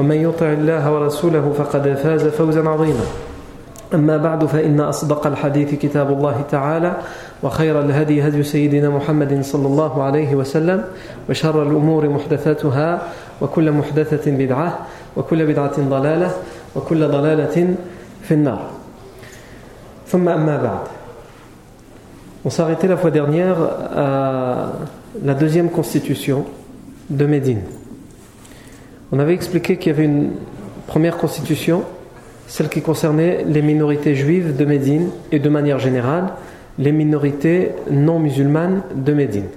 ومن يطع الله ورسوله فقد فاز فوزا عظيما. أما بعد فإن أصدق الحديث كتاب الله تعالى وخير الهدي هدي سيدنا محمد صلى الله عليه وسلم وشر الأمور محدثاتها وكل محدثة بدعة وكل بدعة ضلالة وكل ضلالة في النار. ثم أما بعد. On arrêté la fois dernière à la deuxième constitution de Médine. On avait expliqué qu'il y avait une première constitution, celle qui concernait les minorités juives de Médine et de manière générale les minorités non musulmanes de Médine.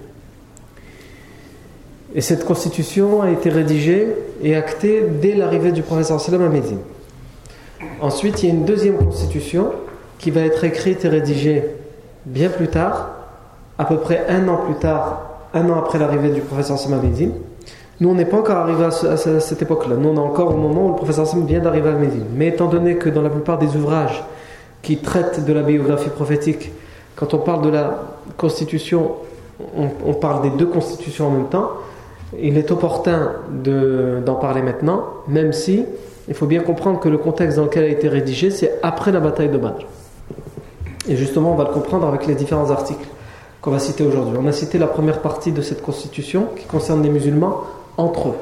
Et cette constitution a été rédigée et actée dès l'arrivée du professeur Salam à Médine. Ensuite, il y a une deuxième constitution qui va être écrite et rédigée bien plus tard, à peu près un an plus tard, un an après l'arrivée du professeur Salam à Médine. Nous, on pas encore arrivé à, cette époque-là. Nous, on est encore au moment où le professeur Sam vient d'arriver à Médine. Mais étant donné que dans la plupart des ouvrages qui traitent de la biographie prophétique, quand on parle de la constitution, on, parle des deux constitutions en même temps. Il est opportun d'en parler maintenant, même si il faut bien comprendre que le contexte dans lequel a été rédigée, c'est après la bataille de Badr. Et justement, on va le comprendre avec les différents articles qu'on va citer aujourd'hui. On a cité la première partie de cette constitution qui concerne les musulmans entre eux.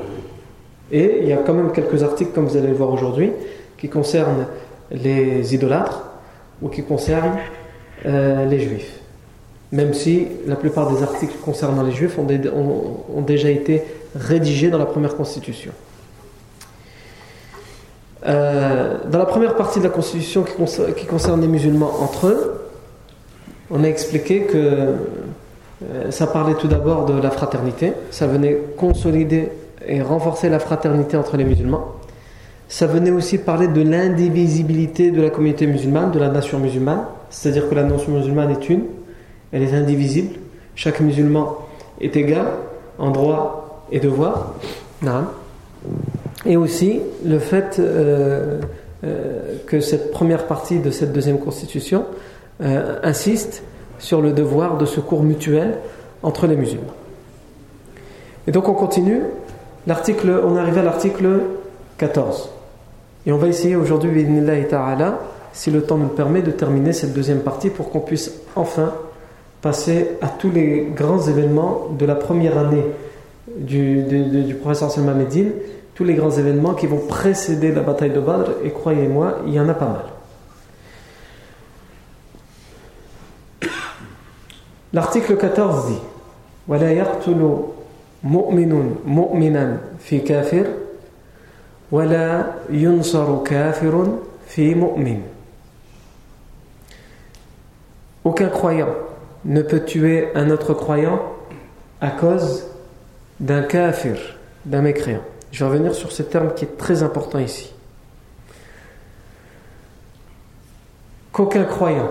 Et il y a quand même quelques articles, comme vous allez le voir aujourd'hui, qui concernent les idolâtres ou qui concernent euh, les juifs. Même si la plupart des articles concernant les juifs ont, déjà été rédigés dans la première constitution. Euh, dans la première partie de la constitution qui concerne, les musulmans entre eux, on a expliqué que ça parlait tout d'abord de la fraternité, ça venait consolider et renforcer la fraternité entre les musulmans. Ça venait aussi parler de l'indivisibilité de la communauté musulmane, de la nation musulmane, c'est-à-dire que la nation musulmane est une, elle est indivisible, chaque musulman est égal en droit et devoir. Et aussi le fait euh, euh, que cette première partie de cette deuxième constitution euh, insiste sur le devoir de secours mutuel entre les musulmans. Et donc on continue. L'article, on arrive à l'article 14. Et on va essayer aujourd'hui, si le temps nous permet, de terminer cette deuxième partie pour qu'on puisse enfin passer à tous les grands événements de la première année du, du professeur Salman Medine, tous les grands événements qui vont précéder la bataille de Badr, et croyez-moi, il y en a pas mal. L'article 14 dit ولا يقتل مؤمن مؤمنا في كافر ولا ينصر كافر في مؤمن Aucun croyant ne peut tuer un autre croyant à cause d'un kafir, d'un mécréant. Je vais revenir sur ce terme qui est très important ici. Qu'aucun croyant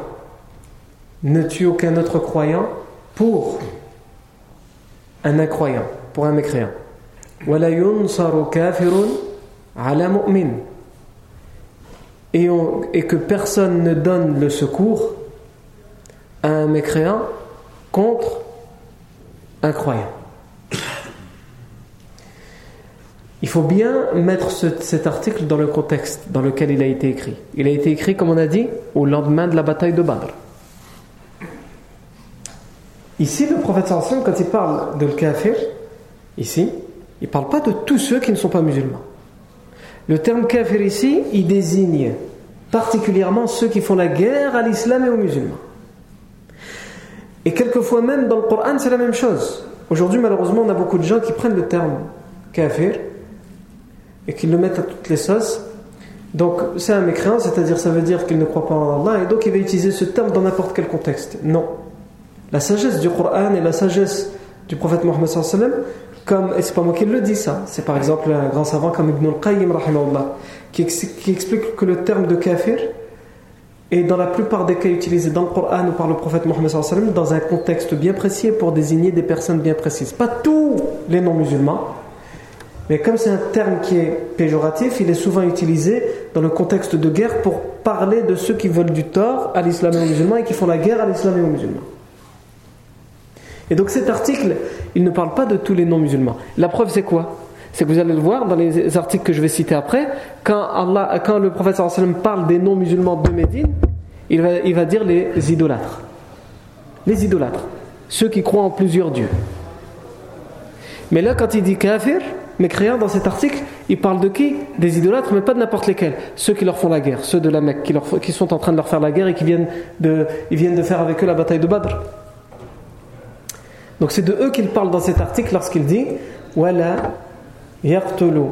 ne tue aucun autre croyant pour un incroyant, pour un mécréant. Et, et que personne ne donne le secours à un mécréant contre un croyant. Il faut bien mettre cet article dans le contexte dans lequel il a été écrit. Il a été écrit, comme on a dit, au lendemain de la bataille de Badr. Ici, le prophète sallam, quand il parle de le kafir, ici, il ne parle pas de tous ceux qui ne sont pas musulmans. Le terme kafir ici, il désigne particulièrement ceux qui font la guerre à l'islam et aux musulmans. Et quelquefois même dans le Coran, c'est la même chose. Aujourd'hui, malheureusement, on a beaucoup de gens qui prennent le terme kafir et qui le mettent à toutes les sauces. Donc, c'est un mécréant, c'est-à-dire ça veut dire qu'il ne croit pas en Allah, et donc il va utiliser ce terme dans n'importe quel contexte. Non. La sagesse du Coran et la sagesse du prophète Mohammed comme, et c'est pas moi qui le dis ça, c'est par exemple un grand savant comme Ibn al-Qayyim qui, qui explique que le terme de kafir est dans la plupart des cas utilisé dans le Coran ou par le prophète Mohammed dans un contexte bien précis pour désigner des personnes bien précises. Pas tous les non-musulmans, mais comme c'est un terme qui est péjoratif, il est souvent utilisé dans le contexte de guerre pour parler de ceux qui veulent du tort à l'islam et aux musulmans et qui font la guerre à l'islam et aux musulmans. Et donc cet article, il ne parle pas de tous les non-musulmans. La preuve c'est quoi? C'est que vous allez le voir dans les articles que je vais citer après, quand, Allah, quand le prophète sallam parle des non-musulmans de Médine, il va, il va dire les idolâtres. Les idolâtres. Ceux qui croient en plusieurs dieux. Mais là, quand il dit kafir, mécréant dans cet article, il parle de qui? Des idolâtres, mais pas de n'importe lesquels. Ceux qui leur font la guerre, ceux de la Mecque, qui, qui, sont en train de leur faire la guerre et qui viennent de, ils viennent de faire avec eux la bataille de Badr. Donc c'est de eux qu'il parle dans cet article lorsqu'il dit Wala yaqtulu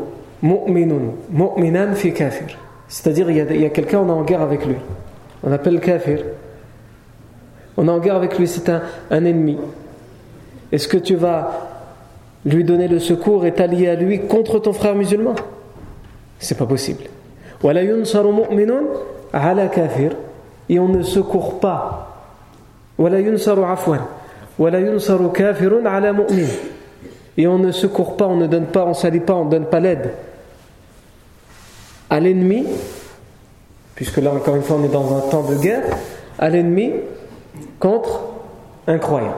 mu'minun mu'minan fi kafir. C'est-à-dire, il y a, a quelqu'un, on est en guerre avec lui. On appelle kafir. On est en guerre avec lui, c'est un, un ennemi. Est-ce que tu vas lui donner le secours et t'allier à lui contre ton frère musulman? C'est pas possible. Et on ne secourt pas. Et on ne secourt pas, on ne donne pas, on ne salit pas, on ne donne pas l'aide à l'ennemi, puisque là encore une fois on est dans un temps de guerre, à l'ennemi contre un croyant.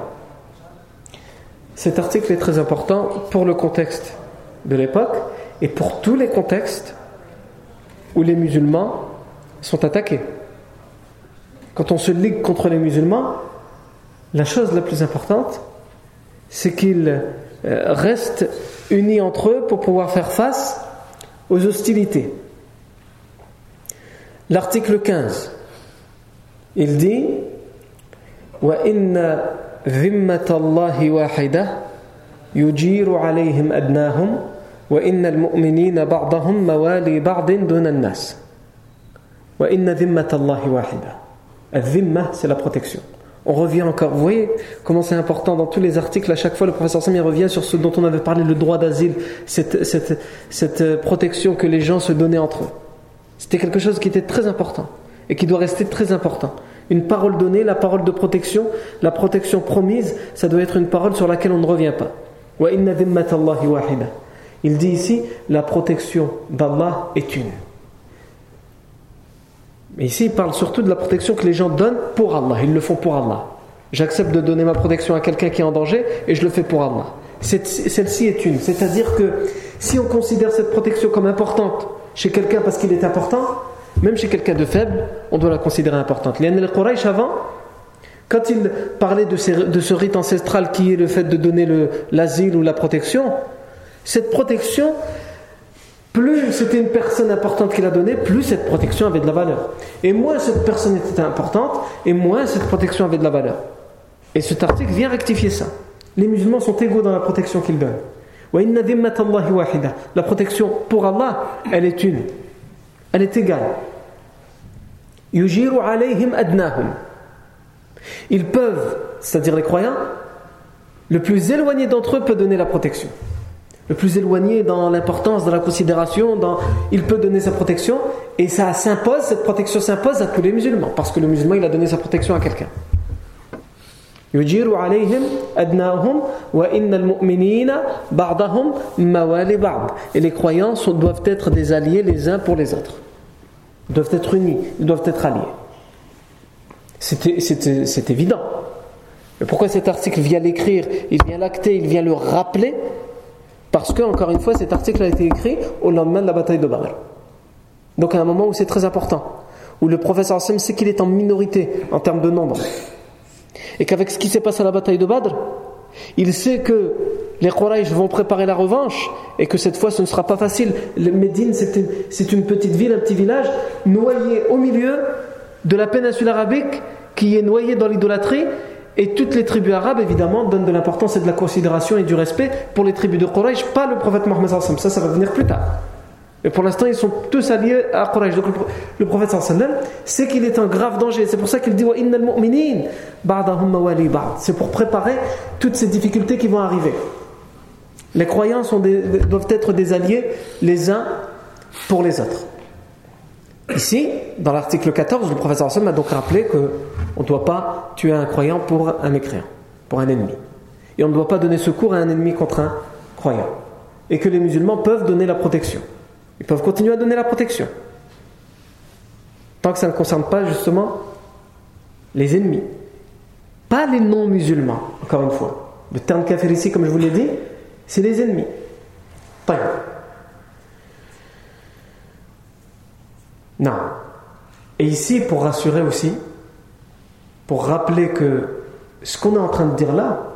Cet article est très important pour le contexte de l'époque et pour tous les contextes où les musulmans sont attaqués. Quand on se ligue contre les musulmans, la chose la plus importante, c'est qu'ils euh, restent unis entre eux pour pouvoir faire face aux hostilités. L'article 15, il dit Wa inna ذمة الله واحدة يجير عليهم أدناهم وإن المؤمنين بعضهم موالي بعض دون الناس وإن ذمة الله واحدة الذمة c'est la protection on revient encore, vous voyez comment c'est important dans tous les articles, à chaque fois le professeur Sami revient sur ce dont on avait parlé, le droit d'asile, cette, cette, cette protection que les gens se donnaient entre eux. C'était quelque chose qui était très important et qui doit rester très important. Une parole donnée, la parole de protection, la protection promise, ça doit être une parole sur laquelle on ne revient pas. Il dit ici, la protection d'Allah est une. Mais ici, il parle surtout de la protection que les gens donnent pour Allah. Ils le font pour Allah. J'accepte de donner ma protection à quelqu'un qui est en danger et je le fais pour Allah. Celle-ci est une. C'est-à-dire que si on considère cette protection comme importante chez quelqu'un parce qu'il est important, même chez quelqu'un de faible, on doit la considérer importante. Les Quraysh avant, quand ils parlaient de, ce rite ancestral qui est le fait de donner l'asile ou la protection, cette protection, plus c'était une personne importante qui l'a donnée, plus cette protection avait de la valeur. Et moins cette personne était importante, et moins cette protection avait de la valeur. Et cet article vient rectifier ça. Les musulmans sont égaux dans la protection qu'ils donnent. La protection pour Allah, elle est une. Elle est égale. Ils peuvent, c'est-à-dire les croyants, le plus éloigné d'entre eux peut donner la protection. Le plus éloigné dans l'importance, dans la considération, dans, il peut donner sa protection et ça s'impose, cette protection s'impose à tous les musulmans parce que le musulman il a donné sa protection à quelqu'un. Et les croyants doivent être des alliés les uns pour les autres. Ils doivent être unis, ils doivent être alliés. C'est évident. Mais pourquoi cet article vient l'écrire, il vient l'acter, il vient le rappeler Parce que, encore une fois, cet article a été écrit au lendemain de la bataille de Badr. Donc à un moment où c'est très important, où le professeur Hassan sait qu'il est en minorité en termes de nombre. Et qu'avec ce qui s'est passé à la bataille de Badr, il sait que les Quraysh vont préparer la revanche et que cette fois ce ne sera pas facile. Médine, c'est une, petite ville, un petit village, noyé au milieu de la péninsule arabique qui est noyé dans l'idolâtrie Et toutes les tribus arabes, évidemment, donnent de l'importance et de la considération et du respect pour les tribus de Quraysh, pas le prophète Mohammed. Ça, ça va venir plus tard. Et pour l'instant, ils sont tous alliés à Quraysh. Donc le prophète sallam sait qu'il est un grave danger. C'est pour ça qu'il dit C'est pour préparer toutes ces difficultés qui vont arriver. Les croyants doivent être des alliés les uns pour les autres. Ici, dans l'article 14, le professeur Hassan a donc rappelé qu'on ne doit pas tuer un croyant pour un mécréant, pour un ennemi. Et on ne doit pas donner secours à un ennemi contre un croyant. Et que les musulmans peuvent donner la protection. Ils peuvent continuer à donner la protection. Tant que ça ne concerne pas justement les ennemis. Pas les non-musulmans, encore une fois. Le terme kafir ici, comme je vous l'ai dit, c'est les ennemis. Non. Et ici, pour rassurer aussi, pour rappeler que ce qu'on est en train de dire là,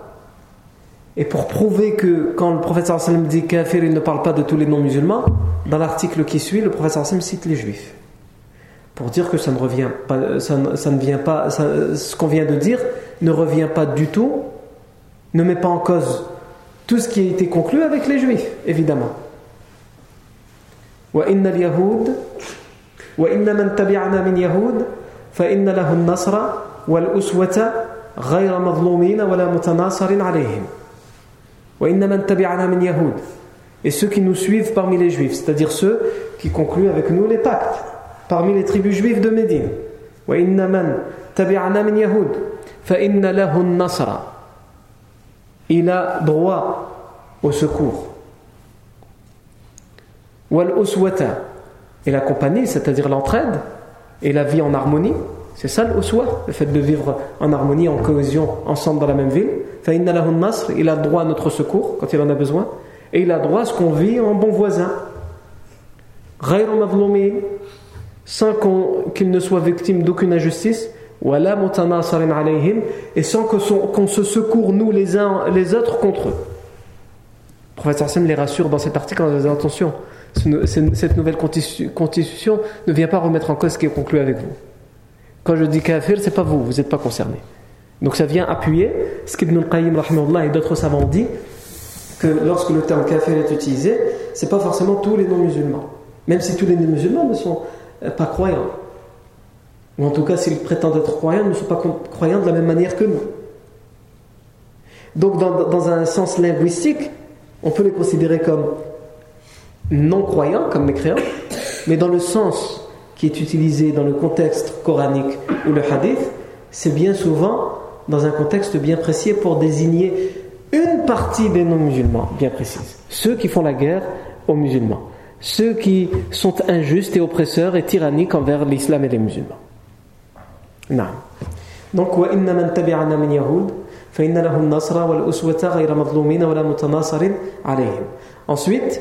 et pour prouver que quand le professeur sallam dit kafir, il ne parle pas de tous les non-musulmans, dans l'article qui suit, le professeur sallam cite les juifs. Pour dire que ça ne revient pas, ça, ne vient pas, ce qu'on vient de dire ne revient pas du tout, ne met pas en cause tout ce qui a été conclu avec les juifs, évidemment. وإن من تبعنا من يهود فإن له النصر والأسوة غير مظلومين ولا متناصر عليهم وإن من تبعنا من يهود et ceux qui nous suivent parmi les juifs c'est-à-dire ceux qui concluent avec nous les pactes parmi les tribus juives de Médine وإن من تبعنا من يهود فإن له النصر il a droit au secours والأسوة et la compagnie, c'est-à-dire l'entraide et la vie en harmonie. C'est ça le le fait de vivre en harmonie, en cohésion, ensemble dans la même ville. Il a droit à notre secours quand il en a besoin. Et il a droit à ce qu'on vit en bon voisin. Sans qu'il ne soit victime d'aucune injustice. Et sans qu'on se secourt nous les uns les autres contre eux. Le professeur les rassure dans cet article en disant attention, cette nouvelle constitution ne vient pas remettre en cause ce qui est conclu avec vous. Quand je dis kafir, c'est pas vous, vous n'êtes pas concerné. Donc ça vient appuyer ce qu'Ibn al-Qayyim et d'autres savants ont dit que lorsque le terme kafir est utilisé, c'est pas forcément tous les non-musulmans. Même si tous les non-musulmans ne sont euh, pas croyants. Ou en tout cas, s'ils prétendent être croyants, ne sont pas croyants de la même manière que nous. Donc, dans un sens linguistique, on peut les considérer comme non-croyants comme mécréants, mais dans le sens qui est utilisé dans le contexte coranique ou le hadith, c'est bien souvent dans un contexte bien précis pour désigner une partie des non-musulmans bien précise. Ceux qui font la guerre aux musulmans. Ceux qui sont injustes et oppresseurs et tyranniques envers l'islam et les musulmans. Non. Donc, Ensuite,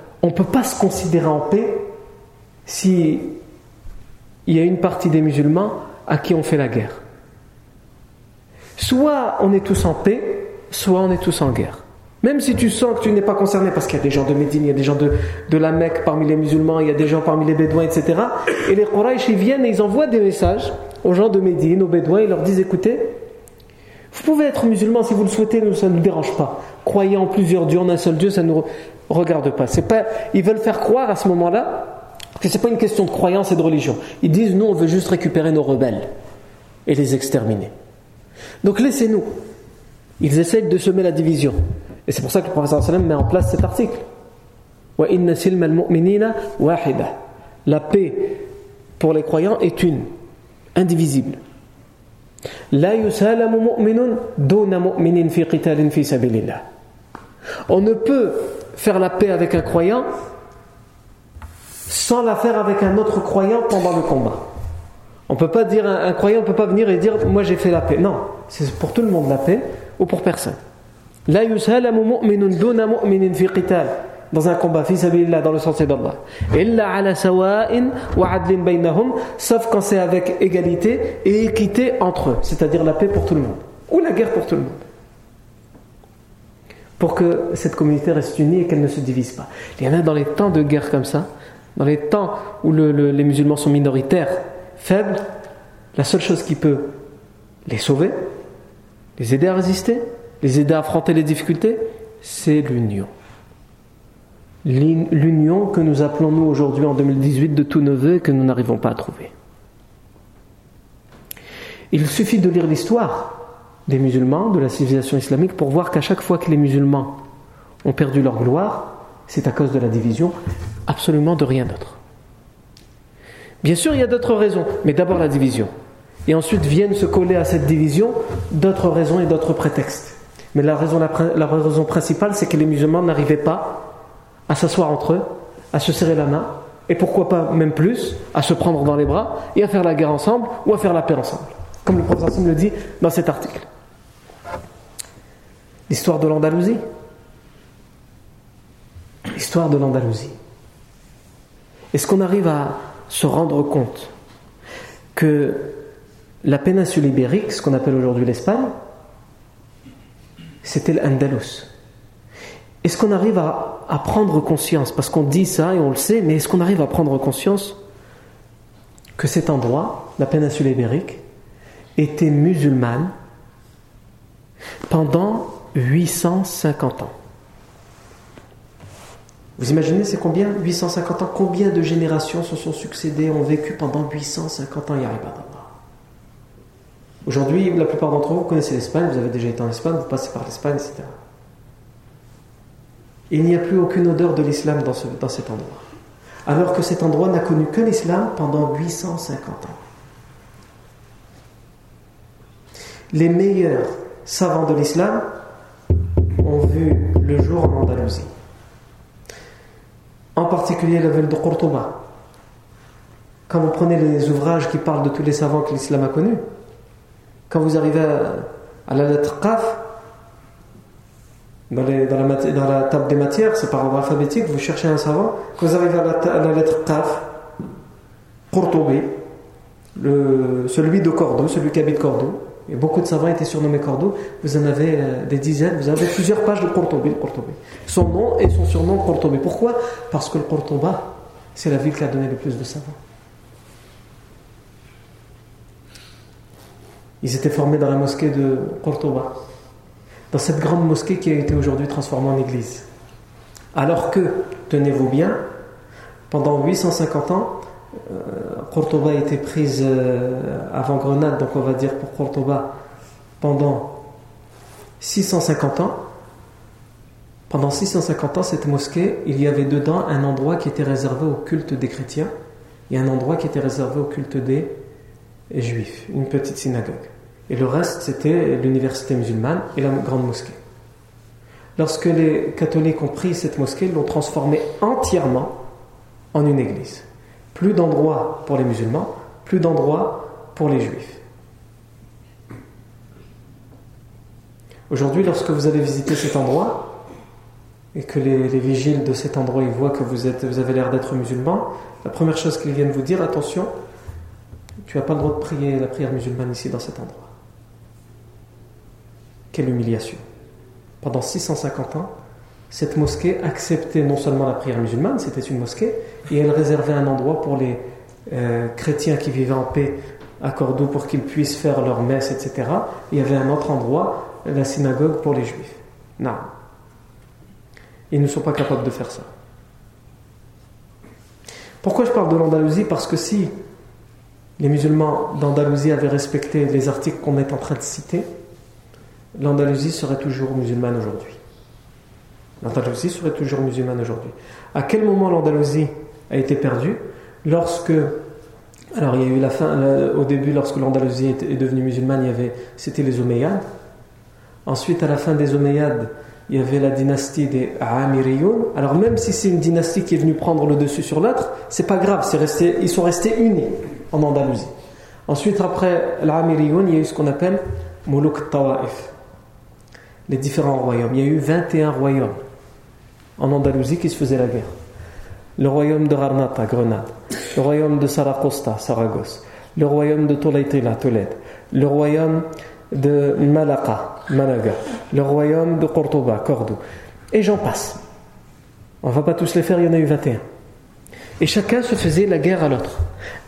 on ne peut pas se considérer en paix si il y a une partie des musulmans à qui on fait la guerre. Soit on est tous en paix, soit on est tous en guerre. Même si tu sens que tu n'es pas concerné, parce qu'il y a des gens de Médine, il y a des gens de, la Mecque parmi les musulmans, il y a des gens parmi les Bédouins, etc. Et les Quraysh, viennent et ils envoient des messages aux gens de Médine, aux Bédouins, ils leur disent écoutez, vous pouvez être musulman si vous le souhaitez, ça ne nous dérange pas. Croyez en plusieurs dieux, en un seul Dieu, ça nous regarde pas. C'est pas. Ils veulent faire croire à ce moment-là que c'est pas une question de croyance et de religion. Ils disent nous, on veut juste récupérer nos rebelles et les exterminer. Donc laissez-nous. Ils essayent de semer la division. Et c'est pour ça que le professeur sallam met en place cet article. La paix pour les croyants est une, indivisible. On ne peut faire la paix avec un croyant sans la faire avec un autre croyant pendant le combat. On peut pas dire, un, croyant ne peut pas venir et dire Moi j'ai fait la paix. Non, c'est pour tout le monde la paix ou pour personne. La dans un combat, dans le sens d'Allah. Sauf quand c'est avec égalité et équité entre eux, c'est-à-dire la paix pour tout le monde, ou la guerre pour tout le monde. Pour que cette communauté reste unie et qu'elle ne se divise pas. Il y en a dans les temps de guerre comme ça, dans les temps où les musulmans sont minoritaires, faibles, la seule chose qui peut les sauver, les aider à résister, les aider à affronter les difficultés, c'est l'union l'union que nous appelons nous aujourd'hui en 2018 de tous nos voeux que nous n'arrivons pas à trouver. Il suffit de lire l'histoire des musulmans, de la civilisation islamique, pour voir qu'à chaque fois que les musulmans ont perdu leur gloire, c'est à cause de la division, absolument de rien d'autre. Bien sûr, il y a d'autres raisons, mais d'abord la division. Et ensuite viennent se coller à cette division d'autres raisons et d'autres prétextes. Mais la raison, la raison principale, c'est que les musulmans n'arrivaient pas à s'asseoir entre eux, à se serrer la main, et pourquoi pas même plus, à se prendre dans les bras et à faire la guerre ensemble ou à faire la paix ensemble. Comme le prophète le dit dans cet article. L'histoire de l'Andalousie. L'histoire de l'Andalousie. Est-ce qu'on arrive à se rendre compte que la péninsule ibérique, ce qu'on appelle aujourd'hui l'Espagne, c'était l'Andalus? Est-ce qu'on arrive à, à, prendre conscience Parce qu'on dit ça et on le sait, mais est-ce qu'on arrive à prendre conscience que cet endroit, la péninsule ibérique, était musulmane pendant 850 ans? Vous imaginez, c'est combien? 850 ans Combien de générations se sont succédées, ont vécu pendant 850 ans d'Allah Aujourd'hui, la plupart d'entre vous connaissez l'Espagne, vous avez déjà été en Espagne, vous passez par l'Espagne, etc il n'y a plus aucune odeur de l'islam dans, cet endroit. Alors que cet endroit n'a connu que l'islam pendant 850 ans. Les meilleurs savants de l'islam ont vu le jour en Andalousie. En particulier la ville de Qurtuba. Quand vous prenez les ouvrages qui parlent de tous les savants que l'islam a connus, quand vous arrivez à, la lettre Qaf, dans, la, table des matières, c'est par ordre alphabétique, vous cherchez un savant, quand vous arrivez à la, lettre Qaf, Courtoubé, celui de Cordoue, celui qui habite Cordoue, et beaucoup de savants étaient surnommés Cordoue, vous en avez euh, des dizaines, vous avez plusieurs pages de Courtoubé, Son nom et son surnom Courtoubé. Pourquoi? Parce que le Courtouba, c'est la ville qui a donné le plus de savants. Ils étaient formés dans la mosquée de Courtouba dans cette grande mosquée qui a été aujourd'hui transformée en église. Alors que, tenez-vous bien, pendant 850 ans, euh, a été prise euh, avant Grenade, donc on va dire pour Cordoba, pendant 650 ans. Pendant 650 ans, cette mosquée, il y avait dedans un endroit qui était réservé au culte des chrétiens et un endroit qui était réservé au culte des juifs, une petite synagogue et le reste c'était l'université musulmane et la grande mosquée. Lorsque les catholiques ont pris cette mosquée, ils l'ont transformée entièrement en une église. Plus d'endroits pour les musulmans, plus d'endroits pour les juifs. Aujourd'hui, lorsque vous allez visiter cet endroit et que les, vigiles de cet endroit voient que vous, êtes, vous avez l'air d'être musulman, la première chose qu'ils viennent vous dire, attention, tu n'as pas le droit de prier la prière musulmane ici dans cet endroit. Quelle humiliation. Pendant 650 ans, cette mosquée acceptait non seulement la prière musulmane, c'était une mosquée, et elle réservait un endroit pour les euh, chrétiens qui vivaient en paix à Cordoue pour qu'ils puissent faire leur messe, etc. il y avait un autre endroit, la synagogue pour les juifs. Non. Ils ne sont pas capables de faire ça. Pourquoi je parle de l'Andalousie? Parce que si les musulmans d'Andalousie avaient respecté les articles qu'on est en train de citer, l'Andalousie serait toujours musulmane aujourd'hui. L'Andalousie serait toujours musulmane aujourd'hui. À quel moment l'Andalousie a été perdue Lorsque, alors il y a eu la fin, au début, lorsque l'Andalousie est, devenue musulmane, il y avait, c'était les Omeyyades. Ensuite, à la fin des Omeyyades, il y avait la dynastie des Amiriyoun. Alors même si c'est une dynastie qui est venue prendre le dessus sur l'autre, c'est pas grave, resté, ils sont restés unis en Andalousie. Ensuite, après l'Amiriyoun, il y a eu ce qu'on appelle Muluk Tawa'if. Les différents royaumes. Il y a eu 21 royaumes en Andalousie qui se faisaient la guerre. Le royaume de Granada, Grenade. Le royaume de Saragossa, Saragosse. Le royaume de Tolaitila, Tolède. Le royaume de Malaqa, Malaga. Le royaume de Cordoba, Cordoue. Et j'en passe. On ne va pas tous les faire, il y en a eu 21. Et chacun se faisait la guerre à l'autre.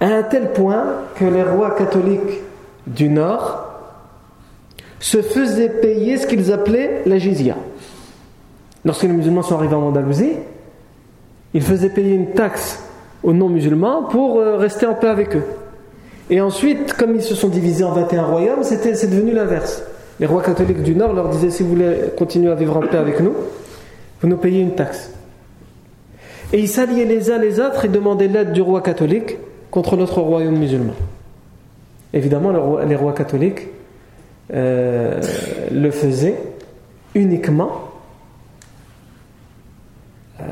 À un tel point que les rois catholiques du Nord se faisaient payer ce qu'ils appelaient la jizya. Lorsque les musulmans sont arrivés en Andalousie, ils faisaient payer une taxe aux non-musulmans pour euh, rester en paix avec eux. Et ensuite, comme ils se sont divisés en 21 royaumes, c'est devenu l'inverse. Les rois catholiques du Nord leur disaient si vous voulez continuer à vivre en paix avec nous, vous nous payez une taxe. Et ils s'alliaient les uns les autres et demandaient l'aide du roi catholique contre notre royaume musulman. Évidemment, les rois catholiques euh, le faisaient uniquement euh,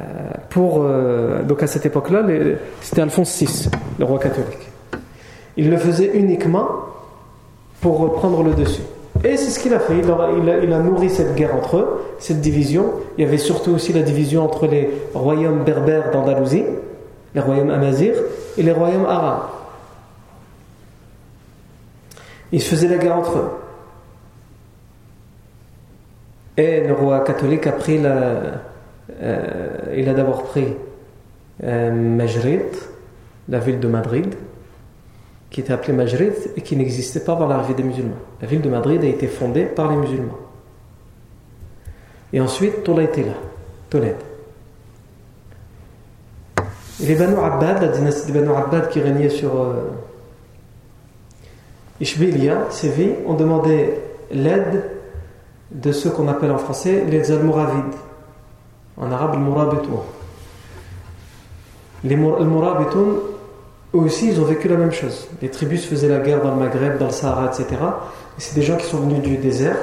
pour. Euh, donc à cette époque-là, c'était Alphonse VI, le roi catholique. Il le faisait uniquement pour prendre le dessus. Et c'est ce qu'il a fait. Il a, nourri cette guerre entre eux, cette division. Il y avait surtout aussi la division entre les royaumes berbères d'Andalousie, les royaumes amazirs, et les royaumes arabes. Ils faisaient la guerre entre eux. Et le roi catholique a pris la. Euh, il a d'abord pris euh, la ville de Madrid qui était appelée Majrid et qui n'existait pas avant l'arrivée des musulmans. La ville de Madrid a été fondée par les musulmans. Et ensuite, Tola était là, Tolède. Les Banu Abbad, la dynastie des Banu Abbad qui régnait sur euh, Ishbilia, Séville, ont demandé l'aide de ceux qu'on appelle en français les Almoravides. En arabe, les Mourabitoun. Les eux aussi, ils ont vécu la même chose. Les tribus faisaient la guerre dans le Maghreb, dans le Sahara, etc. Et c'est des gens qui sont venus du désert.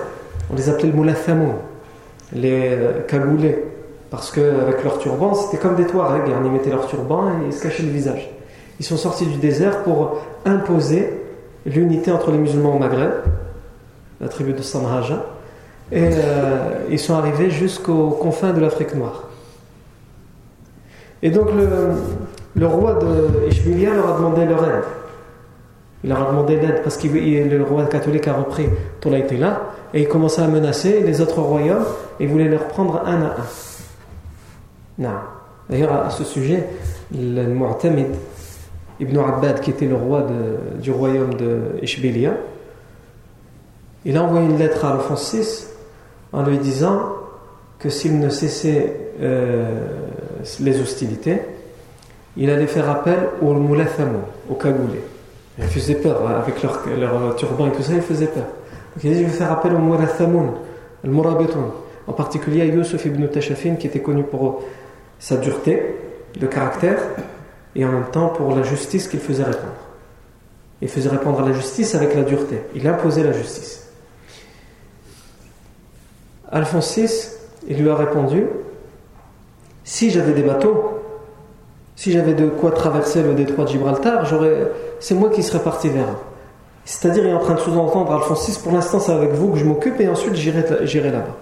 On les appelait les euh, cagoulés. Parce qu'avec leur turban, c'était comme des Touaregs. Hein. Ils mettaient leur turban et ils se cachaient le visage. Ils sont sortis du désert pour imposer l'unité entre les musulmans au Maghreb, la tribu de Sanhaja, et euh, ils sont arrivés jusqu'aux confins de l'Afrique noire. Et donc le, roi de leur a demandé leur aide. Il leur a demandé l'aide parce que le roi catholique a repris là et il commençait à menacer les autres royaumes et voulait les reprendre un à un. D'ailleurs, à ce sujet, le Mu'tamid Ibn Abbad, qui était le roi du royaume de il a envoyé une lettre à Alphonse VI en lui disant que s'il ne cessait euh, les hostilités, il allait faire appel aux moulathamou, aux cagoulés. Ils faisaient peur, hein, avec leur, leur, turban et tout ça, ils faisaient peur. Donc il dit, je vais faire appel aux moulathamoun, al murabitoun. En particulier à Yusuf ibn Tashafin, qui était connu pour sa dureté de caractère, et en même temps pour la justice qu'il faisait répondre. Il faisait répondre à la justice avec la dureté. Il imposait la justice. Alphonse VI, il lui a répondu, si j'avais des bateaux, si j'avais de quoi traverser le détroit de Gibraltar, c'est moi qui serais parti vers. C'est-à-dire, il est en train de sous-entendre Alphonse VI, pour l'instant c'est avec vous que je m'occupe et ensuite j'irai là-bas.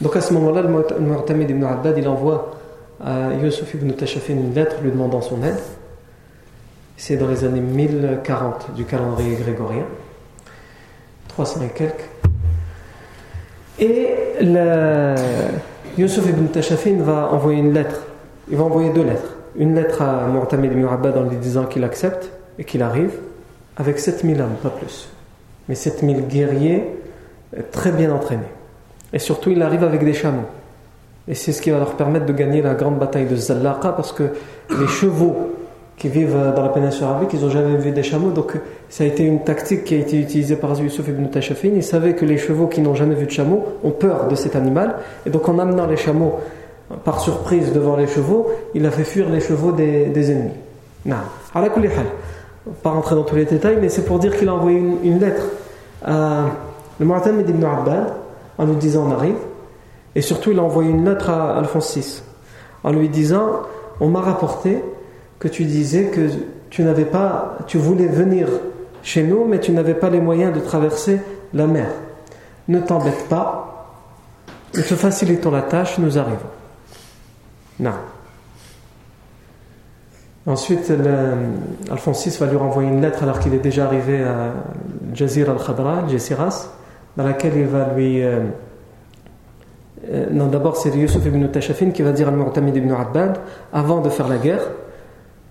Donc à ce moment-là, le Mu'tamid ibn Abbad, il envoie à Yusuf ibn Tashafin une lettre lui demandant son aide. C'est dans les années 1040 du calendrier grégorien, 300 et quelques. Et Yusuf ibn Tashafin va envoyer une lettre. Il va envoyer deux lettres une lettre à Mu'tamid ibn Abbad en lui disant qu'il accepte et qu'il arrive avec 7000 hommes, pas plus. Mais 7000 guerriers euh, très bien entraînés. Et surtout, il arrive avec des chameaux. Et c'est ce qui va leur permettre de gagner la grande bataille de Zallaqa parce que les chevaux qui vivent dans la péninsule arabique, ils n'ont jamais vu des chameaux. Donc, ça a été une tactique qui a été utilisée par Yusuf ibn Tashafin. Il savait que les chevaux qui n'ont jamais vu de chameau ont peur de cet animal. Et donc, en amenant les chameaux par surprise devant les chevaux, il a fait fuir les chevaux des, ennemis. Non. Pas rentrer dans tous les détails, mais c'est pour dire qu'il a envoyé une, lettre à le Mu'tamid ibn Abbad en lui disant on arrive. Et surtout, il a envoyé une lettre à Alphonse VI en lui disant On m'a rapporté que tu disais que tu n'avais pas, tu voulais venir chez nous, mais tu n'avais pas les moyens de traverser la mer. Ne t'embête pas, nous te facilitons la tâche, nous arrivons. Non. Ensuite, Alphonse VI va lui renvoyer une lettre alors qu'il est déjà arrivé à Jazir al-Khadra, Jesiras, dans laquelle il va lui. Euh, euh, non, d'abord, c'est Yusuf ibn Tashafin qui va dire à Mu'tamid ibn Abbad avant de faire la guerre,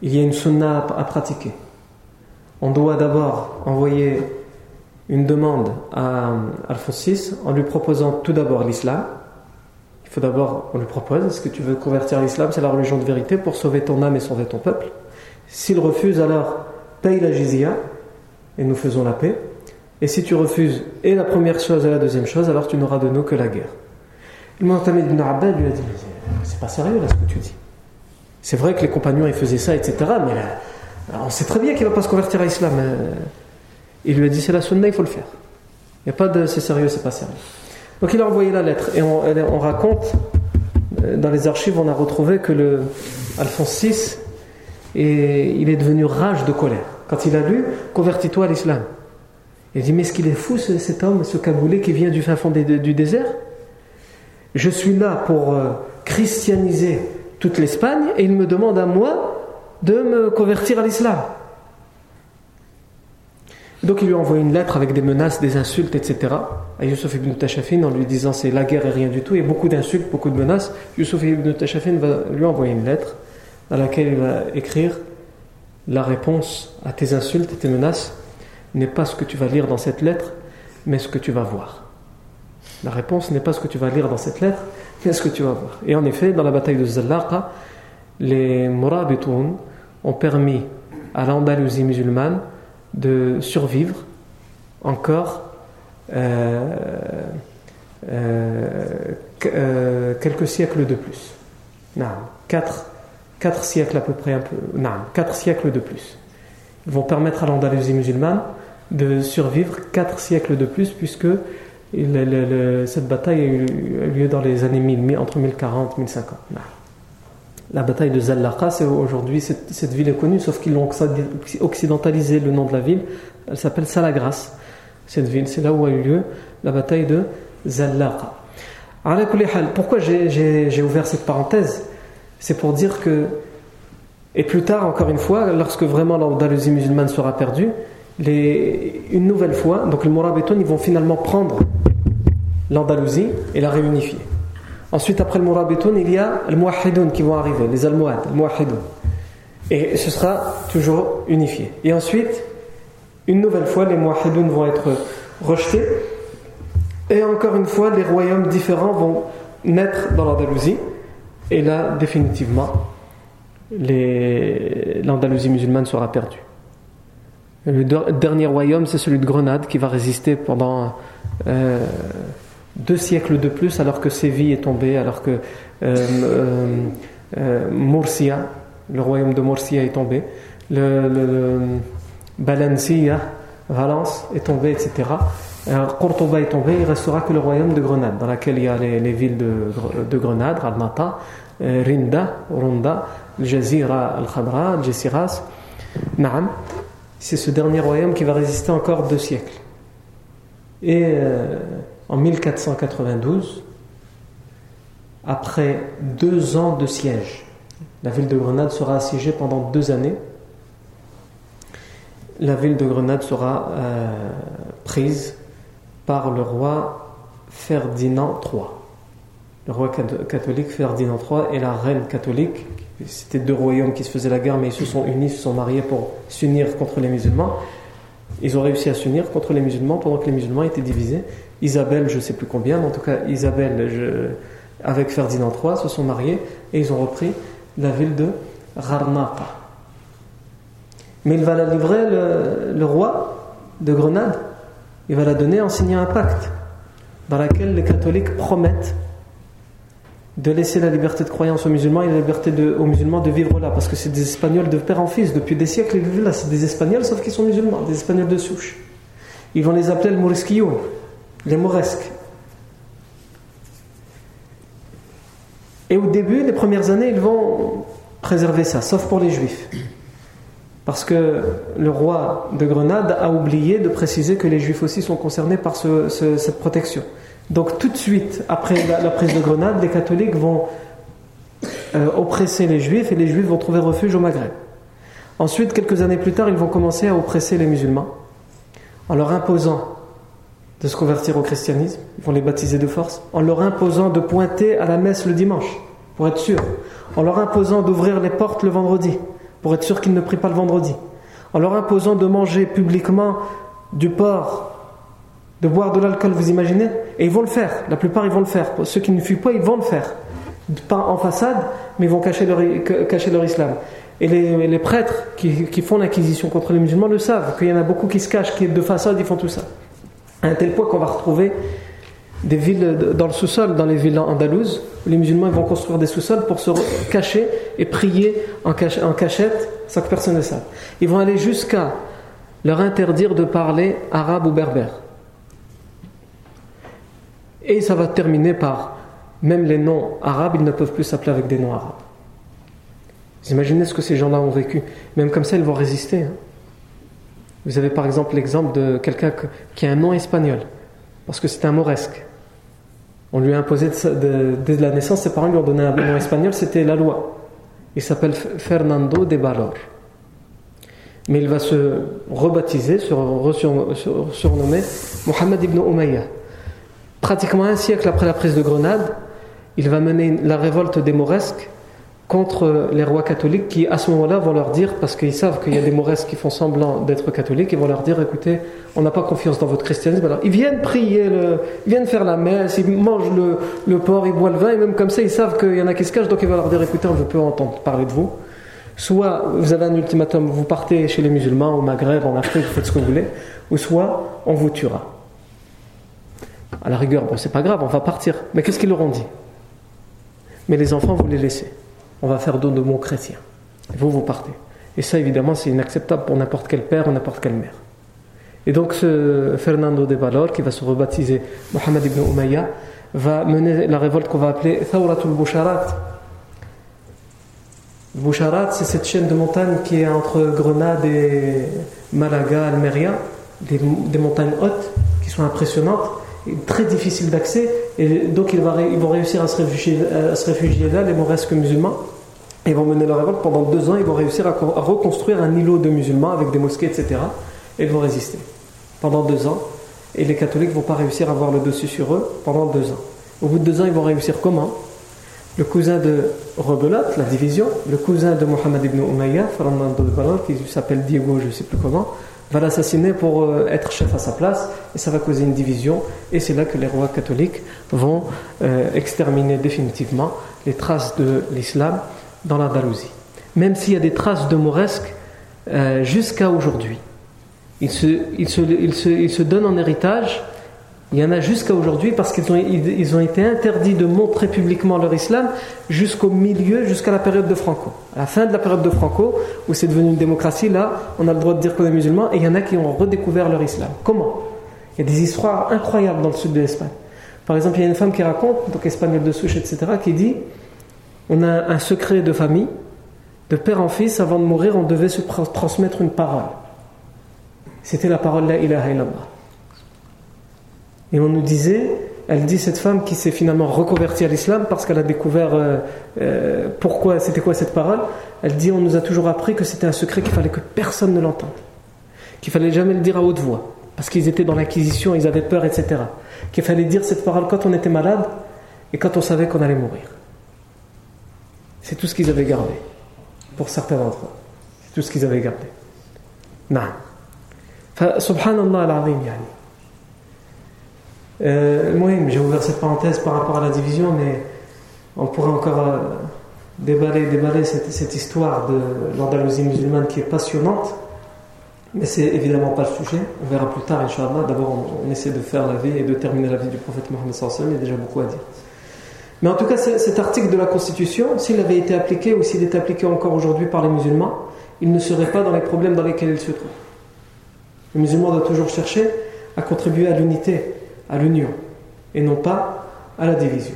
il y a une sunna à pratiquer. On doit d'abord envoyer une demande à Alphonse VI en lui proposant tout d'abord l'islam. Il faut d'abord, on lui propose, est-ce que tu veux convertir l'islam C'est la religion de vérité pour sauver ton âme et sauver ton peuple. S'il refuse, alors paye la jizya et nous faisons la paix. Et si tu refuses et la première chose et la deuxième chose, alors tu n'auras de nous que la guerre. Le Mu'tamid ibn Abbad lui a dit C'est pas sérieux là ce que tu dis. C'est vrai que les compagnons ils faisaient ça, etc. Mais là, on sait très bien qu'il ne va pas se convertir à l'islam. Hein. Il lui a dit C'est la sunna, il faut le faire. Il n'y a pas de c'est sérieux, c'est pas sérieux. Donc il a envoyé la lettre et on, raconte, euh, dans les archives, on a retrouvé que le Alphonse VI, et il est devenu rage de colère. Quand il a lu Convertis-toi à l'islam. Il dit Mais est-ce qu'il est fou cet homme, ce cagoulé qui vient du fin fond du désert Je suis là pour euh, christianiser toute l'Espagne et il me demande à moi de me convertir à l'islam. Donc il lui a envoyé une lettre avec des menaces, des insultes, etc. à Yusuf ibn Tashafin en lui disant c'est la guerre et rien du tout. A beaucoup d'insultes, beaucoup de menaces. Yusuf ibn Tashafin va lui envoyer une lettre dans laquelle il va écrire la réponse à tes insultes et tes menaces n'est pas ce que tu vas lire dans cette lettre, mais ce que tu vas voir. La réponse n'est pas ce que tu vas lire dans cette lettre, mais ce que tu vas voir? Et en effet, dans la bataille de Zallaqa, les Murabitoun ont permis à l'Andalousie musulmane de survivre encore euh, euh, euh, quelques siècles de plus. Non, quatre, quatre siècles à peu près, un non, quatre siècles de plus. Ils vont permettre à l'Andalousie musulmane de survivre quatre siècles de plus, puisque cette bataille a eu lieu dans les années 1000, entre 1040 et 1050. La bataille de Zallaqa, aujourd'hui, cette, ville est connue, sauf qu'ils l'ont occidentalisé le nom de la ville. Elle s'appelle Salagras, cette ville. C'est là où a eu lieu la bataille de Zallaqa. Pourquoi j'ai ouvert cette parenthèse? C'est pour dire que, et plus tard, encore une fois, lorsque vraiment l'Andalousie musulmane sera perdue, une nouvelle fois, donc les Mourabitoun, ils vont finalement prendre l'Andalousie et la réunifier. Ensuite, après le Mourabitoun, il y a les Mouahidoun qui vont arriver, les Almohades, les Mouahidoun. Et ce sera toujours unifié. Et ensuite, une nouvelle fois, les Mouahidoun vont être rejetés. Et encore une fois, des royaumes différents vont naître dans l'Andalousie. Et là, définitivement, l'Andalousie musulmane sera perdue. Le dernier royaume, c'est celui de Grenade qui va résister pendant euh, deux siècles de plus, alors que Séville est tombé, alors que euh, euh, Murcia, le royaume de Murcia est tombé, le, le, Valence est tombé, etc. Alors, Cordoba est tombé, il restera que le royaume de Grenade, dans lequel il y a les, villes de, de Grenade, Radnata, Rinda, Ronda, Jazira al-Khadra, Jesiras, Naam c'est ce dernier royaume qui va résister encore deux siècles. Et euh, en 1492, après deux ans de siège, la ville de Grenade sera assiégée pendant deux années. La ville de Grenade sera euh, prise par le roi Ferdinand III. Le roi catholique Ferdinand III et la reine catholique c'était deux royaumes qui se faisaient la guerre, mais ils se sont unis, se sont mariés pour s'unir contre les musulmans. Ils ont réussi à s'unir contre les musulmans pendant que les musulmans étaient divisés. Isabelle, je ne sais plus combien, mais en tout cas, Isabelle avec Ferdinand III se sont mariés et ils ont repris la ville de Rarnapa. Mais il va la livrer, le, le roi de Grenade, il va la donner en signant un pacte dans lequel les catholiques promettent de laisser la liberté de croyance aux musulmans et la liberté aux musulmans de vivre là. Parce que c'est des Espagnols de père en fils. Depuis des siècles, ils vivent là. C'est des Espagnols, sauf qu'ils sont musulmans, des Espagnols de souche. Ils vont les appeler le Morisquillo, les Mauresques. Et au début, les premières années, ils vont préserver ça, sauf pour les Juifs. Parce que le roi de Grenade a oublié de préciser que les juifs aussi sont concernés par cette protection. Donc tout de suite, après la, prise de Grenade, les catholiques vont euh, oppresser les juifs et les juifs vont trouver refuge au Maghreb. Ensuite, quelques années plus tard, ils vont commencer à oppresser les musulmans en leur imposant de se convertir au christianisme, ils vont les baptiser de force, en leur imposant de pointer à la messe le dimanche, pour être sûr, en leur imposant d'ouvrir les portes le vendredi, pour être sûr qu'ils ne prient pas le vendredi, en leur imposant de manger publiquement du porc, de boire de l'alcool, vous imaginez Et ils vont le faire, la plupart ils vont le faire. ceux qui ne fuient pas, ils vont le faire. Pas en façade, mais ils vont cacher leur, cacher leur islam. Et les, prêtres qui, qui font l'inquisition contre les musulmans le savent, qu'il y en a beaucoup qui se cachent, qui de façade, ils font tout ça. À un tel point qu'on va retrouver des villes dans le sous-sol, dans les villes andalouses, où les musulmans vont construire des sous-sols pour se cacher et prier en, cachette sans que personne ne sache. Ils vont aller jusqu'à leur interdire de parler arabe ou berbère. Et ça va terminer par même les noms arabes, ils ne peuvent plus s'appeler avec des noms arabes. Vous imaginez ce que ces gens-là ont vécu. Même comme ça, ils vont résister. Hein. Vous avez par exemple l'exemple de quelqu'un qui a un nom espagnol, parce que c'est un mauresque. On lui a imposé dès la naissance, ses parents lui ont donné un nom espagnol, c'était la loi. Il s'appelle Fernando de Valor. Mais il va se rebaptiser, se surnommer Mohamed ibn Umayya. Pratiquement un siècle après la prise de Grenade, il va mener la révolte des Mauresques contre les rois catholiques qui à ce moment-là vont leur dire, parce qu'ils savent qu'il y a des Mauresques qui font semblant d'être catholiques, ils vont leur dire écoutez, on n'a pas confiance dans votre christianisme. Alors ils viennent prier, ils viennent faire la messe, ils mangent le, porc, ils boivent le vin, et même comme ça ils savent qu'il y en a qui se cachent, donc ils vont leur dire écoutez, on ne veut plus entendre parler de vous. Soit vous avez un ultimatum, vous partez chez les musulmans, au Maghreb, en Afrique, vous faites ce que vous voulez, ou soit on vous tuera. À la rigueur, bon, c'est pas grave, on va partir. Mais qu'est-ce qu'ils leur ont dit? Mais les enfants, vous les laissez on va faire don de mots chrétiens. vous, vous partez. Et ça, évidemment, c'est inacceptable pour n'importe quel père ou n'importe quelle mère. Et donc, ce Fernando de Valor, qui va se rebaptiser Mohamed ibn Umayya, va mener la révolte qu'on va appeler Thawratul Boucharat. Boucharat, c'est cette chaîne de montagnes qui est entre Grenade et Malaga, Almeria, des, montagnes hautes qui sont impressionnantes et très difficiles d'accès. Et donc, ils, vont réussir à se réfugier, réfugier là, les mauresques musulmans. Ils vont mener leur révolte pendant deux ans, ils vont réussir à, reconstruire un îlot de musulmans avec des mosquées, etc. Et ils vont résister pendant deux ans. Et les catholiques ne vont pas réussir à avoir le dessus sur eux pendant deux ans. Au bout de deux ans, ils vont réussir comment? Le cousin de Rebelat, la division, le cousin de Mohammed ibn Umayya, qui s'appelle Diego, je ne sais plus comment, va l'assassiner pour euh, être chef à sa place et ça va causer une division et c'est là que les rois catholiques vont euh, exterminer définitivement les traces de l'islam dans l'Andalousie. Même s'il y a des traces de mauresques euh, jusqu'à aujourd'hui. Ils se, ils, se, se, ils se, donnent en héritage, il y en a jusqu'à aujourd'hui parce qu'ils ont, ils, ont été interdits de montrer publiquement leur islam jusqu'au milieu, jusqu'à la période de Franco. À la fin de la période de Franco, où c'est devenu une démocratie, là, on a le droit de dire qu'on est musulman et il y en a qui ont redécouvert leur islam. Comment? Il y a des histoires incroyables dans le sud de l'Espagne. Par exemple, il y a une femme qui raconte, donc espagnole de souche, etc., qui dit on a un secret de famille, de père en fils, avant de mourir, on devait se transmettre une parole. C'était la parole La ilaha illallah. Et on nous disait, elle dit cette femme qui s'est finalement reconvertie à l'islam parce qu'elle a découvert euh, euh, pourquoi, c'était quoi cette parole. Elle dit, on nous a toujours appris que c'était un secret qu'il fallait que personne ne l'entende. Qu'il fallait jamais le dire à haute voix. Parce qu'ils étaient dans l'inquisition, ils avaient peur, etc. Qu'il fallait dire cette parole quand on était malade et quand on savait qu'on allait mourir. C'est tout ce qu'ils avaient gardé. Pour certains d'entre eux. C'est tout ce qu'ils avaient gardé. Non. Subhanallah al-Azim, yani. Euh, j'ai ouvert cette parenthèse par rapport à la division, mais on pourrait encore euh, déballer, cette, histoire de l'Andalousie musulmane qui est passionnante, mais c'est évidemment pas le sujet. On verra plus tard, Inch'Allah. D'abord, on, essaie de faire la vie et de terminer la vie du prophète Mohammed il y a déjà beaucoup à dire. Mais en tout cas, cet article de la Constitution, s'il avait été appliqué ou s'il est appliqué encore aujourd'hui par les musulmans, il ne serait pas dans les problèmes dans lesquels il se trouve. Le musulman doit toujours chercher à contribuer à l'unité, à l'union, et non pas à la division.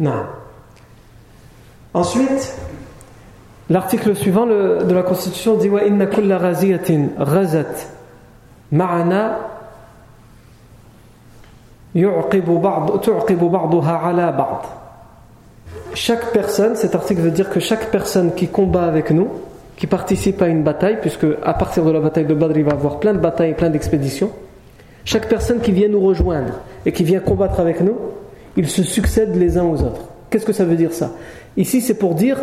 Non. Ensuite, L'article suivant de la Constitution dit Wa inna kulla raziyatin razat ma'ana chaque personne, cet article veut dire que chaque personne qui combat avec nous, qui participe à une bataille, puisque à partir de la bataille de Badr, il va y avoir plein de batailles, plein d'expéditions, chaque personne qui vient nous rejoindre et qui vient combattre avec nous, ils se succèdent les uns aux autres. Qu'est-ce que ça veut dire ça? Ici, c'est pour dire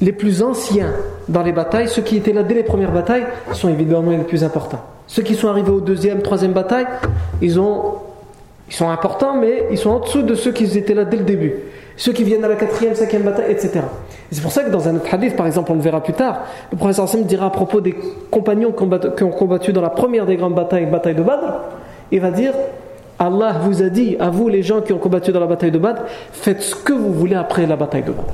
les plus anciens dans les batailles, ceux qui étaient là dès les premières batailles, sont évidemment les plus importants. Ceux qui sont arrivés aux deuxième, troisième bataille, ils ils sont importants, mais ils sont en dessous de ceux qui étaient là dès le début. Ceux qui viennent à la quatrième, cinquième bataille, etc. c'est pour ça que dans un autre hadith, par exemple, on le verra plus tard, le professeur Sam dira à propos des compagnons qui ont combattu dans la première des grandes batailles, bataille de Badr, il va dire Allah vous a dit, à vous les gens qui ont combattu dans la bataille de Badr, faites ce que vous voulez après la bataille de Badr.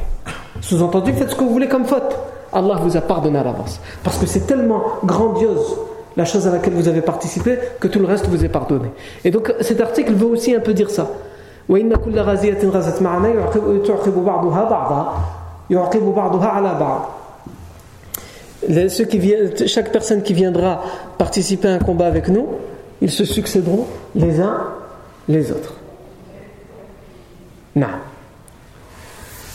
Sous-entendu, faites ce que vous voulez comme faute. Allah vous a pardonné à l'avance. Parce que c'est tellement grandiose la chose à laquelle vous avez participé, que tout le reste vous est pardonné. Et donc cet article veut aussi un peu dire ça. Ceux qui viennent, chaque personne qui viendra participer à un combat avec nous, ils se succéderont les uns les autres. Non.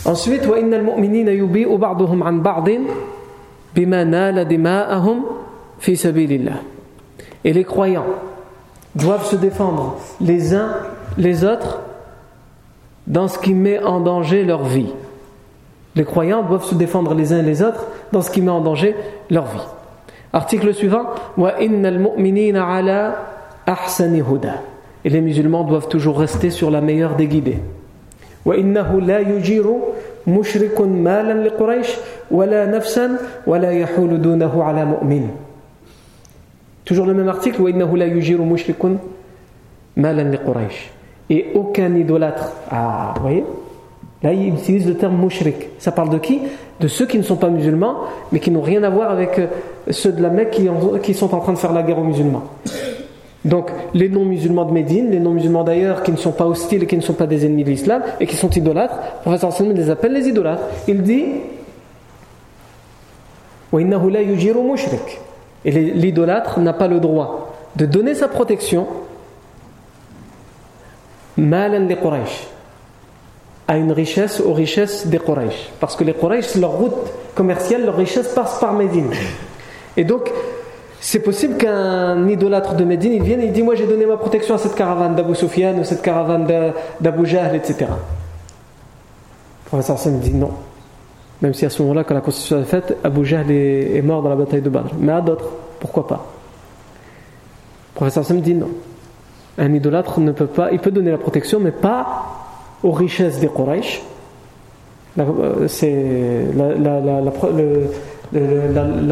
Ensuite, وإن المؤمنين يبيء بعضهم عن بعض بما نال دماءهم et les croyants doivent se défendre les uns les autres dans ce qui met en danger leur vie. Les croyants doivent se défendre les uns les autres dans ce qui met en danger leur vie. Article suivant Et les musulmans doivent toujours rester sur la meilleure des guidées. Toujours le même article, et aucun idolâtre. Ah, vous voyez Là, il utilise le terme mushrik. Ça parle de qui De ceux qui ne sont pas musulmans, mais qui n'ont rien à voir avec euh, ceux de la Mecque qui, sont en train de faire la guerre aux musulmans. Donc, les non-musulmans de Médine, les non-musulmans d'ailleurs, qui ne sont pas hostiles et qui ne sont pas des ennemis de l'islam, et qui sont idolâtres, le professeur Salman les appelle les idolâtres. Il dit Et l'idolâtre n'a pas le droit de donner sa protection malan les Quraysh à une richesse aux richesses des Quraysh. Parce que les Quraysh, leur route commerciale, leur richesse passe par Médine. Et donc, c'est possible qu'un idolâtre de Médine, il vienne et il dit Moi j'ai donné ma protection à cette caravane d'Abu Sufyan ou cette caravane d'Abu Jahl, etc. Le professeur Hassan dit non. Même si à ce moment-là, quand la constitution est faite, Abu Jahl est, mort dans la bataille de Badr. Mais à d'autres, pourquoi pas? Le professeur Sam dit non. Un idolâtre ne peut pas, donner la protection, mais pas aux richesses des Quraysh. C'est la,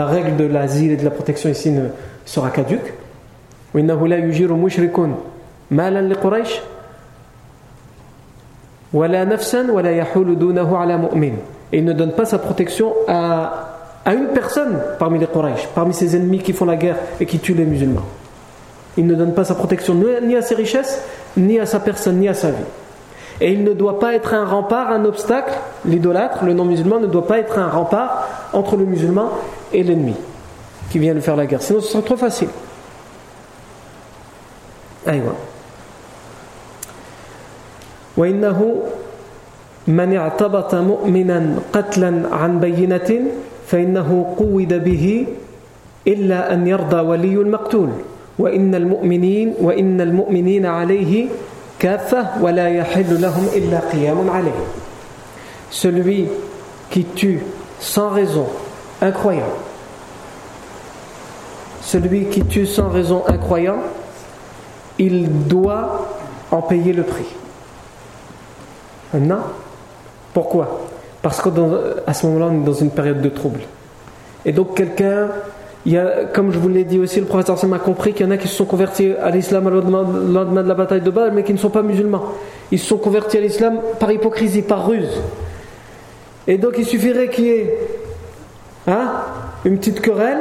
règle de l'asile et de la protection ici ne sera caduque. Et il ne donne pas sa protection à, à une personne parmi les Quraysh, parmi ses ennemis qui font la guerre et qui tuent les musulmans. Il ne donne pas sa protection ni à ses richesses, ni à sa personne, ni à sa vie. Et il ne doit pas être un rempart, un obstacle. L'idolâtre, le non-musulman, ne doit pas être un rempart entre le musulman et l'ennemi qui vient lui faire la guerre. Sinon, ce serait trop facile. أيوة. من اعتبط مؤمنا قتلا عن بينة فإنه قود به إلا أن يرضى ولي المقتول وإن المؤمنين وإن المؤمنين عليه كافة ولا يحل لهم إلا قيام عليه Celui qui tue sans raison un croyant Celui qui tue sans raison un croyant il doit en payer le prix. Maintenant, Pourquoi Parce qu'à ce moment-là, on est dans une période de trouble. Et donc quelqu'un, comme je vous l'ai dit aussi, le professeur Sam a compris qu'il y en a qui se sont convertis à l'islam le lendemain de la bataille de Badr, mais qui ne sont pas musulmans. Ils se sont convertis à l'islam par hypocrisie, par ruse. Et donc il suffirait qu'il y ait hein, une petite querelle,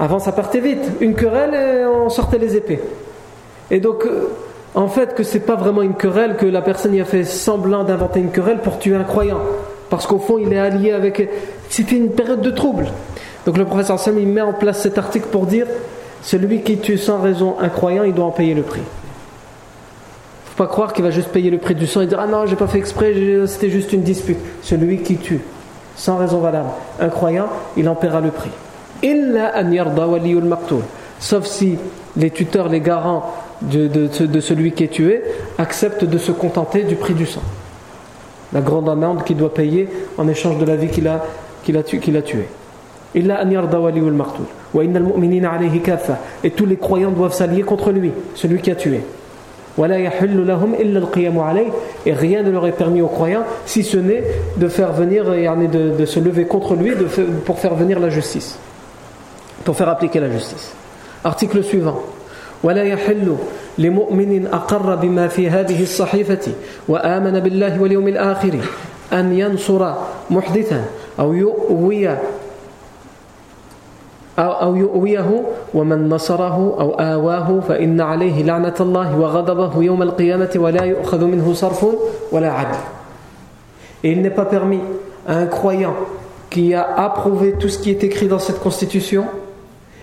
avant ça partait vite, une querelle et on sortait les épées. Et donc euh, en fait que c'est pas vraiment une querelle, que la personne y a fait semblant d'inventer une querelle pour tuer un croyant. parce qu'au fond il est allié avec. C'était une période de trouble. Donc le professeur Sam il met en place cet article pour dire celui qui tue sans raison un croyant, il doit en payer le prix. Faut pas croire qu'il va juste payer le prix du sang et dire ah non j'ai pas fait exprès, c'était juste une dispute. Celui qui tue sans raison valable un croyant, il en paiera le prix. Sauf si les tuteurs, les garants de, de, celui qui est tué acceptent de se contenter du prix du sang. La grande amende qu'il doit payer en échange de la vie qu'il a, a, qu'il a tué. Et tous les croyants doivent s'allier contre lui, celui qui a tué. Et rien ne leur est permis aux croyants si ce n'est de faire venir, de, de se lever contre lui de, pour faire venir la justice, pour faire appliquer la justice. Article suivant. ولا يحل لمؤمن أقر بما في هذه الصحيفة وآمن بالله واليوم الآخر أن ينصر محدثا أو يؤوي أو, أو يؤويه ومن نصره أو آواه فإن عليه لعنة الله وغضبه يوم القيامة ولا يؤخذ منه صرف ولا عدل Et il n'est pas permis à un croyant qui a approuvé tout ce qui est écrit dans cette constitution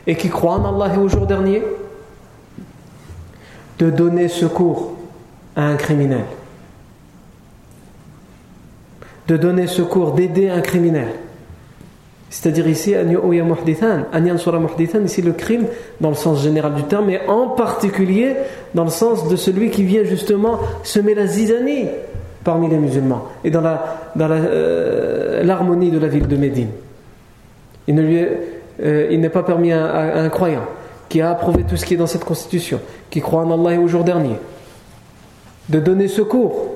et qui croit en Allah et au jour dernier de donner secours à un criminel. De donner secours, d'aider un criminel. C'est-à-dire ici, ici le crime dans le sens général du terme, mais en particulier dans le sens de celui qui vient justement semer la zizanie parmi les musulmans et dans euh, l'harmonie la, dans de la ville de Médine. Il ne lui euh, il n'est pas permis à, à, un croyant qui a approuvé tout ce qui est dans cette constitution, qui croit en Allah et au jour dernier, de donner secours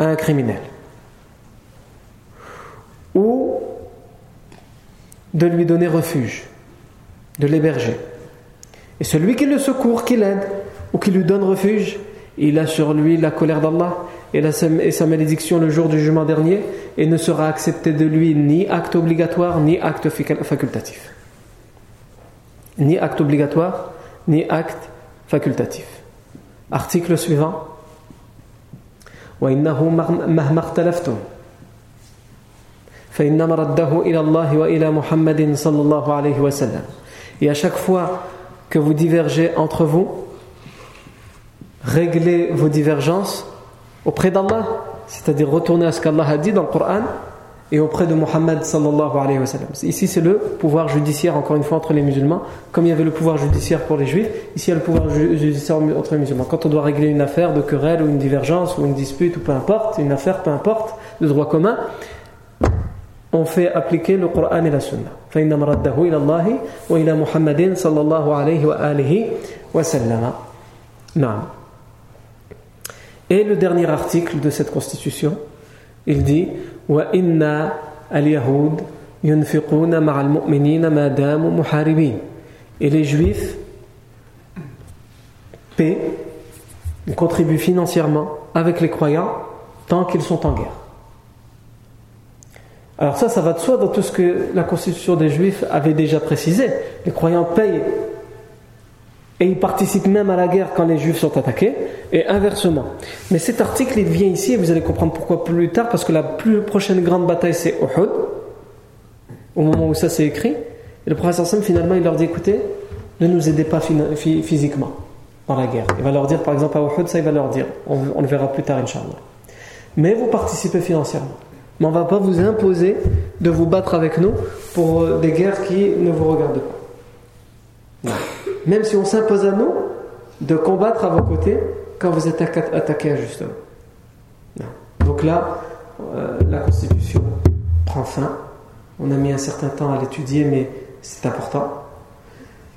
à un criminel. Ou de lui donner refuge, de l'héberger. Et celui qui le secourt, qui l'aide, ou qui lui donne refuge, il a sur lui la colère d'Allah et, sa malédiction le jour du jugement dernier, et ne sera accepté de lui ni acte obligatoire, ni acte facultatif. Ni acte obligatoire, ni acte facultatif. Article suivant. Et à chaque fois que vous divergez entre vous, réglez vos divergences auprès d'Allah, c'est-à-dire retournez à ce qu'Allah a dit dans le Coran et auprès de Muhammad sallallahu alayhi wa sallam. Ici c'est le pouvoir judiciaire encore une fois entre les musulmans, comme il y avait le pouvoir judiciaire pour les juifs, ici il y a le pouvoir judiciaire entre les musulmans. Quand on doit régler une affaire de querelle ou une divergence ou une dispute ou peu importe, une affaire peu importe, de droit commun, on fait appliquer le Coran et la Sunna. Et le dernier article de cette constitution, il dit Et les juifs paient, contribuent financièrement avec les croyants tant qu'ils sont en guerre. Alors ça, ça va de soi dans tout ce que la constitution des Juifs avait déjà précisé. Les croyants payent et ils participent même à la guerre quand les Juifs sont attaqués, et inversement. Mais cet article, il vient ici, et vous allez comprendre pourquoi plus tard, parce que la plus prochaine grande bataille, c'est Uhud, au moment où ça s'est écrit. Et le professeur Sam, finalement, il leur dit, écoutez, ne nous aidez pas physiquement dans la guerre. Il va leur dire, par exemple, à Uhud, ça, il va leur dire, on, on le verra plus tard, Inch'Allah. Mais vous participez financièrement. On ne va pas vous imposer de vous battre avec nous pour euh, des guerres qui ne vous regardent pas. Même si on s'impose à nous de combattre à vos côtés quand vous êtes attaqué injustement. Donc là, euh, la Constitution prend fin. On a mis un certain temps à l'étudier, mais c'est important.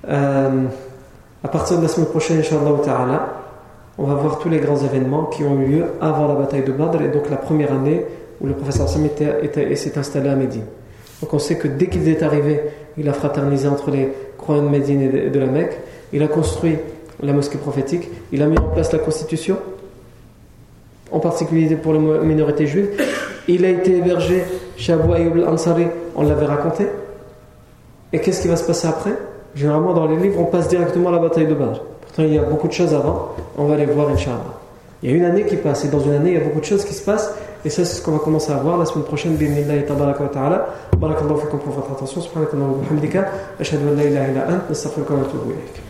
Euh, à partir de la semaine prochaine, Inch'Allah on va voir tous les grands événements qui ont eu lieu avant la bataille de Badr et donc la première année où le professeur Sam s'est installé à Médine. Donc on sait que dès qu'il est arrivé, il a fraternisé entre les croyants de Médine et de, la Mecque. Il a construit la mosquée prophétique. Il a mis en place la constitution, en particulier pour les minorités juives. Il a été hébergé chez Abu Ayyub al-Ansari, on l'avait raconté. Et qu'est-ce qui va se passer après? Généralement, dans les livres, on passe directement à la bataille de Badr. Pourtant, il y a beaucoup de choses avant. On va les voir, Inch'Allah. Il y a une année qui passe, et dans une année, il y a beaucoup de choses qui se passent Et ça, c'est ce qu'on va commencer à voir la semaine prochaine. Bismillah tabaraka wa ta'ala. Barakallahu fikum pour votre attention. Subhanakallahu wa bihamdika. Ashhadu an la ilaha illa ant. Nastaghfiruka wa atubu ilayk.